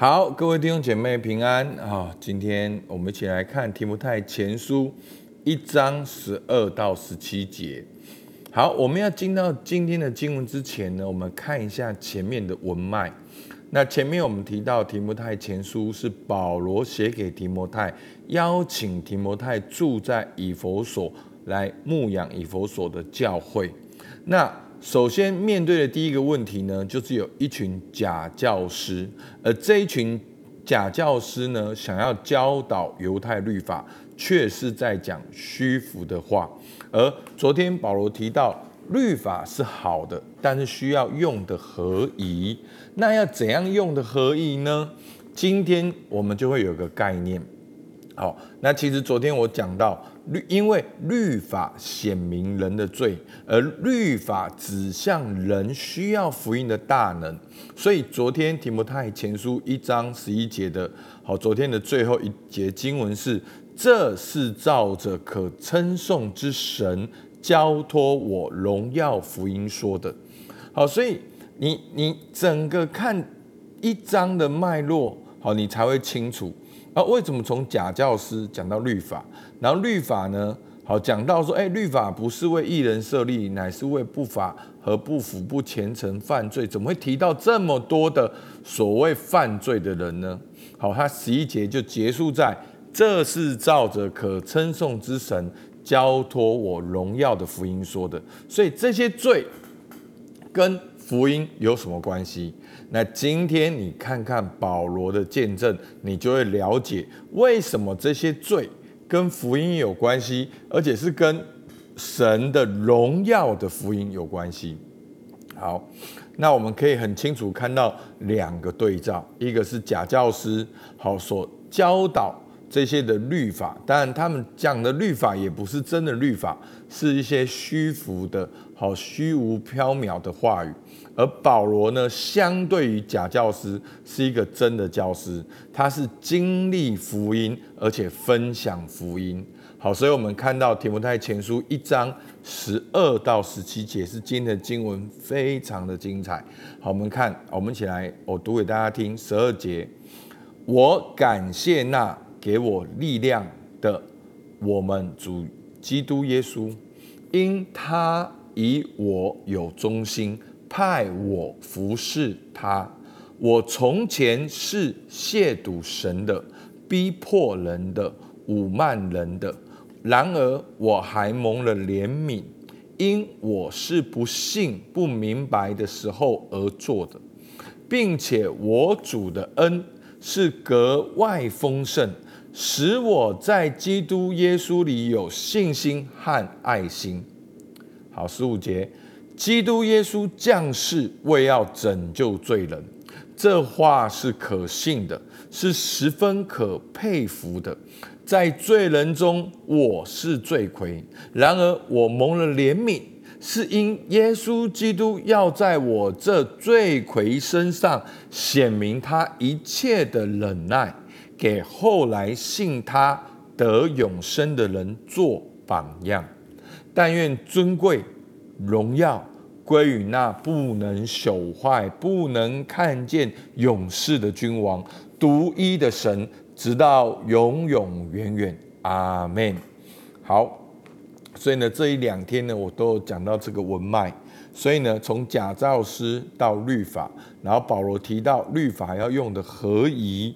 好，各位弟兄姐妹平安啊！今天我们一起来看提摩太前书一章十二到十七节。好，我们要进到今天的经文之前呢，我们看一下前面的文脉。那前面我们提到提摩太前书是保罗写给提摩太，邀请提摩太住在以佛所来牧养以佛所的教会。那首先面对的第一个问题呢，就是有一群假教师，而这一群假教师呢，想要教导犹太律法，却是在讲虚浮的话。而昨天保罗提到，律法是好的，但是需要用的合宜。那要怎样用的合宜呢？今天我们就会有个概念。好，那其实昨天我讲到。律因为律法显明人的罪，而律法指向人需要福音的大能，所以昨天提摩太前书一章十一节的，好，昨天的最后一节经文是：这是照着可称颂之神交托我荣耀福音说的。好，所以你你整个看一章的脉络，好，你才会清楚。啊，为什么从假教师讲到律法？然后律法呢？好，讲到说，哎，律法不是为艺人设立，乃是为不法和不服、不虔诚、犯罪。怎么会提到这么多的所谓犯罪的人呢？好，他十一节就结束在，这是照着可称颂之神交托我荣耀的福音说的。所以这些罪跟福音有什么关系？那今天你看看保罗的见证，你就会了解为什么这些罪。跟福音有关系，而且是跟神的荣耀的福音有关系。好，那我们可以很清楚看到两个对照，一个是假教师，好所教导这些的律法，当然他们讲的律法也不是真的律法，是一些虚浮的、好虚无缥缈的话语。而保罗呢，相对于假教师，是一个真的教师，他是经历福音，而且分享福音。好，所以我们看到提摩太前书一章十二到十七节是今天的经文，非常的精彩。好，我们看，我们一起来，我读给大家听。十二节，我感谢那给我力量的我们主基督耶稣，因他以我有忠心。派我服侍他。我从前是亵渎神的、逼迫人的、侮慢人的。然而我还蒙了怜悯，因我是不信、不明白的时候而做的，并且我主的恩是格外丰盛，使我在基督耶稣里有信心和爱心。好，十五节。基督耶稣降世为要拯救罪人，这话是可信的，是十分可佩服的。在罪人中，我是罪魁；然而我蒙了怜悯，是因耶稣基督要在我这罪魁身上显明他一切的忍耐，给后来信他得永生的人做榜样。但愿尊贵。荣耀归于那不能朽坏、不能看见永世的君王，独一的神，直到永永远远。阿门。好，所以呢，这一两天呢，我都有讲到这个文脉。所以呢，从假造师到律法，然后保罗提到律法要用的合宜。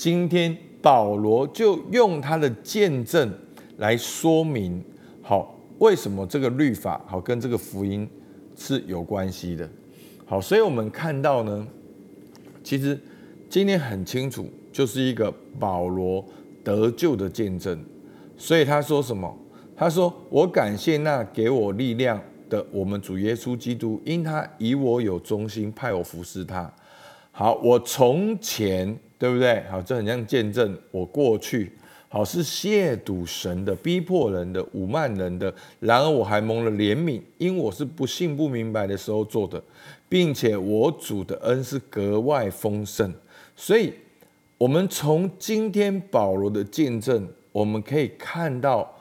今天保罗就用他的见证来说明。好。为什么这个律法好跟这个福音是有关系的？好，所以我们看到呢，其实今天很清楚，就是一个保罗得救的见证。所以他说什么？他说：“我感谢那给我力量的我们主耶稣基督，因他以我有忠心，派我服侍他。好，我从前对不对？好，这很像见证我过去。”好是亵渎神的、逼迫人的、侮慢人的。然而我还蒙了怜悯，因我是不信不明白的时候做的，并且我主的恩是格外丰盛。所以，我们从今天保罗的见证，我们可以看到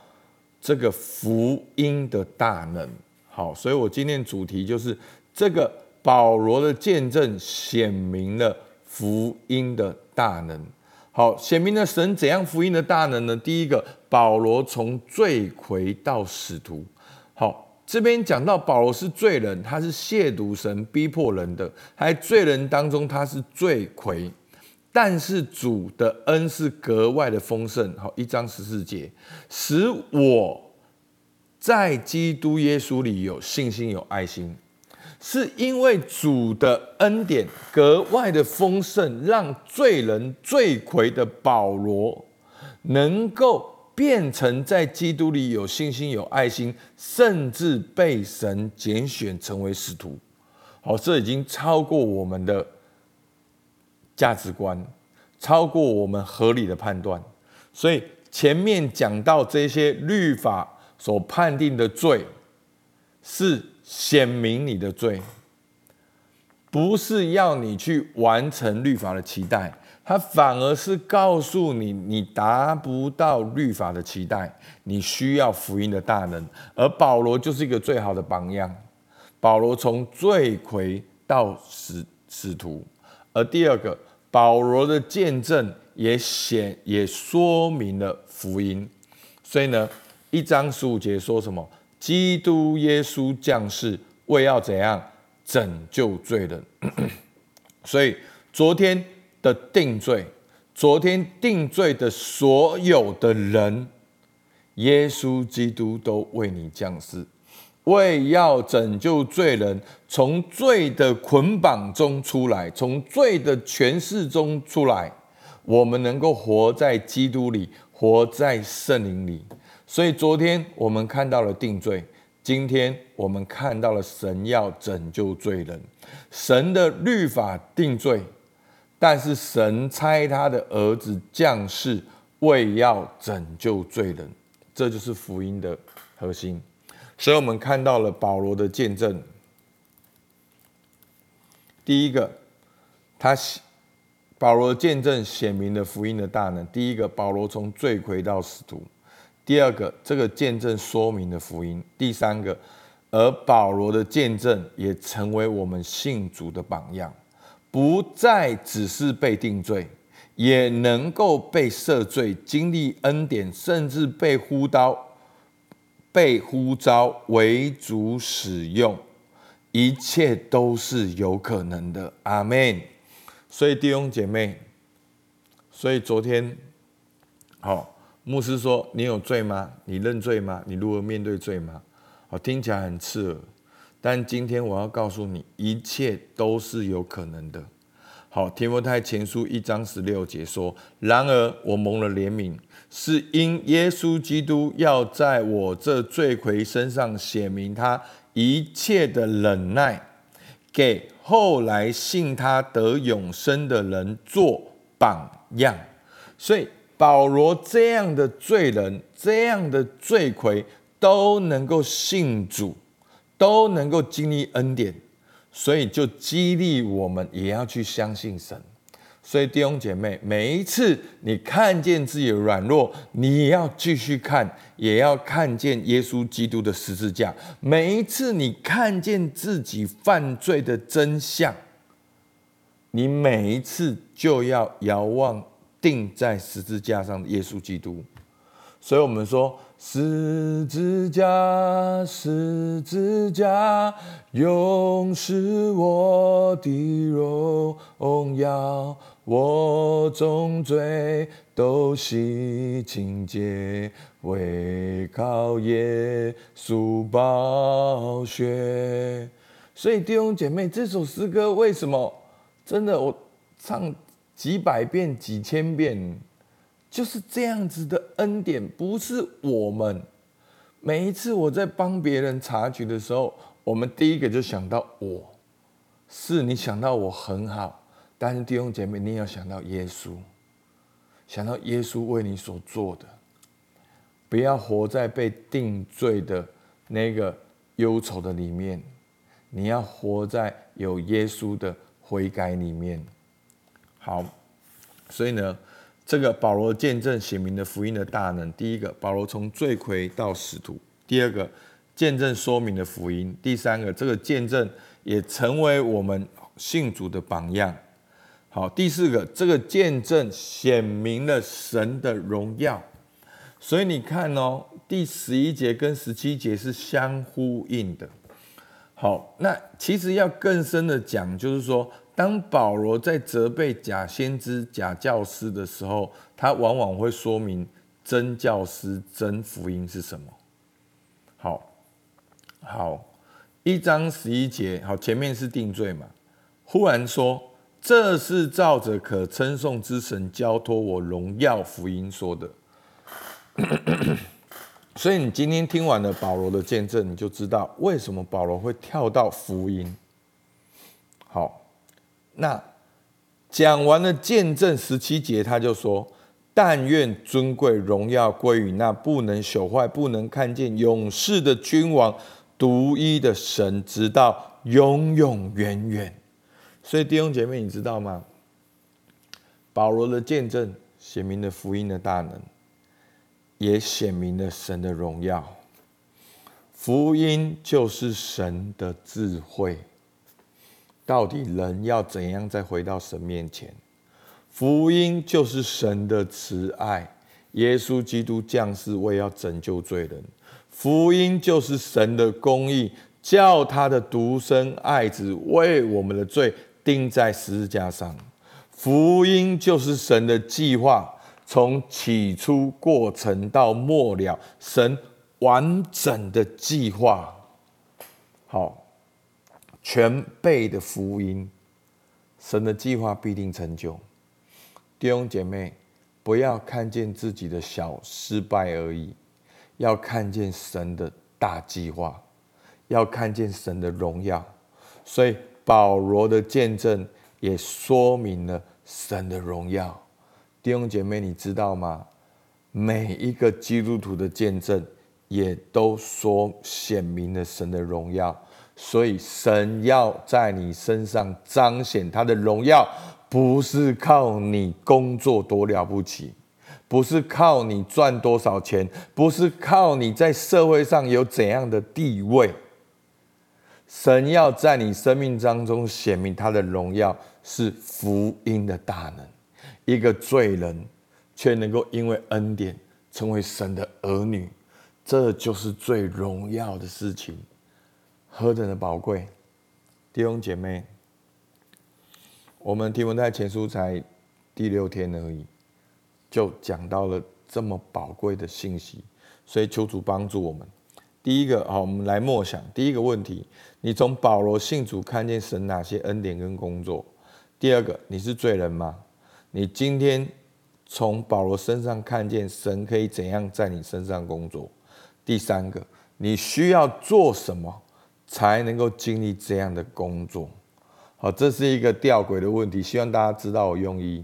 这个福音的大能。好，所以我今天主题就是这个保罗的见证显明了福音的大能。好，显明了神怎样福音的大能呢？第一个，保罗从罪魁到使徒。好，这边讲到保罗是罪人，他是亵渎神、逼迫人的，还罪人当中他是罪魁。但是主的恩是格外的丰盛。好，一章十四节，使我。在基督耶稣里有信心、有爱心，是因为主的恩典格外的丰盛，让罪人罪魁的保罗能够变成在基督里有信心、有爱心，甚至被神拣选成为使徒。好，这已经超过我们的价值观，超过我们合理的判断。所以前面讲到这些律法。所判定的罪是显明你的罪，不是要你去完成律法的期待，他反而是告诉你，你达不到律法的期待，你需要福音的大能。而保罗就是一个最好的榜样。保罗从罪魁到使使徒，而第二个，保罗的见证也显也说明了福音。所以呢？一章十五节说什么？基督耶稣降世，为要怎样拯救罪人？所以昨天的定罪，昨天定罪的所有的人，耶稣基督都为你降世，为要拯救罪人，从罪的捆绑中出来，从罪的权势中出来，我们能够活在基督里，活在圣灵里。所以昨天我们看到了定罪，今天我们看到了神要拯救罪人。神的律法定罪，但是神差他的儿子降世，为要拯救罪人。这就是福音的核心。所以我们看到了保罗的见证。第一个，他保罗见证显明了福音的大能。第一个，保罗从罪魁到使徒。第二个，这个见证说明的福音；第三个，而保罗的见证也成为我们信主的榜样，不再只是被定罪，也能够被赦罪，经历恩典，甚至被呼刀、被呼召为主使用，一切都是有可能的。阿门。所以弟兄姐妹，所以昨天，好。牧师说：“你有罪吗？你认罪吗？你如何面对罪吗？”好，听起来很刺耳，但今天我要告诉你，一切都是有可能的。好，提摩太前书一章十六节说：“然而我蒙了怜悯，是因耶稣基督要在我这罪魁身上写明他一切的忍耐，给后来信他得永生的人做榜样。”所以。保罗这样的罪人，这样的罪魁，都能够信主，都能够经历恩典，所以就激励我们也要去相信神。所以弟兄姐妹，每一次你看见自己的软弱，你也要继续看，也要看见耶稣基督的十字架。每一次你看见自己犯罪的真相，你每一次就要遥望。钉在十字架上的耶稣基督，所以我们说十字架，十字架，永是我的荣耀，我重罪都洗清洁，为靠耶稣宝血。所以弟兄姐妹，这首诗歌为什么真的我唱？几百遍、几千遍，就是这样子的恩典，不是我们。每一次我在帮别人察觉的时候，我们第一个就想到我，是你想到我很好，但是弟兄姐妹，你要想到耶稣，想到耶稣为你所做的，不要活在被定罪的那个忧愁的里面，你要活在有耶稣的悔改里面。好，所以呢，这个保罗见证写明的福音的大能。第一个，保罗从罪魁到使徒；第二个，见证说明的福音；第三个，这个见证也成为我们信主的榜样。好，第四个，这个见证显明了神的荣耀。所以你看哦，第十一节跟十七节是相呼应的。好，那其实要更深的讲，就是说，当保罗在责备假先知、假教师的时候，他往往会说明真教师、真福音是什么。好，好，一章十一节，好，前面是定罪嘛，忽然说，这是照着可称颂之神交托我荣耀福音说的。所以你今天听完了保罗的见证，你就知道为什么保罗会跳到福音。好，那讲完了见证十七节，他就说：“但愿尊贵荣耀归于那不能朽坏、不能看见、永世的君王，独一的神，直到永永远远。”所以弟兄姐妹，你知道吗？保罗的见证写明了福音的大能。也显明了神的荣耀。福音就是神的智慧。到底人要怎样再回到神面前？福音就是神的慈爱。耶稣基督降世为要拯救罪人。福音就是神的公义，叫他的独生爱子为我们的罪钉在十字架上。福音就是神的计划。从起初过程到末了，神完整的计划，好，全备的福音，神的计划必定成就。弟兄姐妹，不要看见自己的小失败而已，要看见神的大计划，要看见神的荣耀。所以保罗的见证也说明了神的荣耀。弟兄姐妹，你知道吗？每一个基督徒的见证，也都说显明了神的荣耀。所以，神要在你身上彰显他的荣耀，不是靠你工作多了不起，不是靠你赚多少钱，不是靠你在社会上有怎样的地位。神要在你生命当中显明他的荣耀，是福音的大能。一个罪人，却能够因为恩典成为神的儿女，这就是最荣耀的事情，何等的宝贵！弟兄姐妹，我们提文太前书才第六天而已，就讲到了这么宝贵的信息，所以求主帮助我们。第一个，好，我们来默想第一个问题：你从保罗信主看见神哪些恩典跟工作？第二个，你是罪人吗？你今天从保罗身上看见神可以怎样在你身上工作？第三个，你需要做什么才能够经历这样的工作？好，这是一个吊诡的问题，希望大家知道我用意。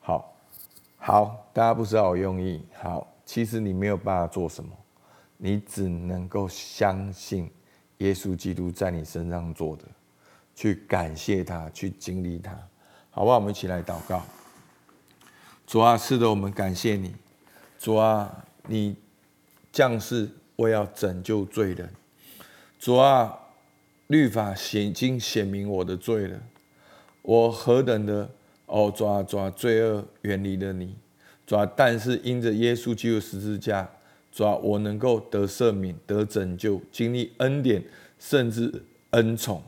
好，好，大家不知道我用意。好，其实你没有办法做什么，你只能够相信耶稣基督在你身上做的，去感谢他，去经历他，好不好？我们一起来祷告。主啊，是的，我们感谢你。主啊，你降世为要拯救罪人。主啊，律法显经显明我的罪了。我何等的哦，主啊，主啊，罪恶远离了你。主啊，但是因着耶稣基督十字架，主啊，我能够得赦免、得拯救、经历恩典，甚至恩宠。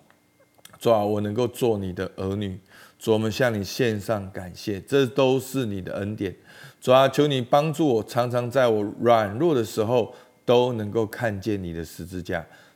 主啊，我能够做你的儿女。主，我们向你献上感谢，这都是你的恩典。主啊，求你帮助我，常常在我软弱的时候都能够看见你的十字架。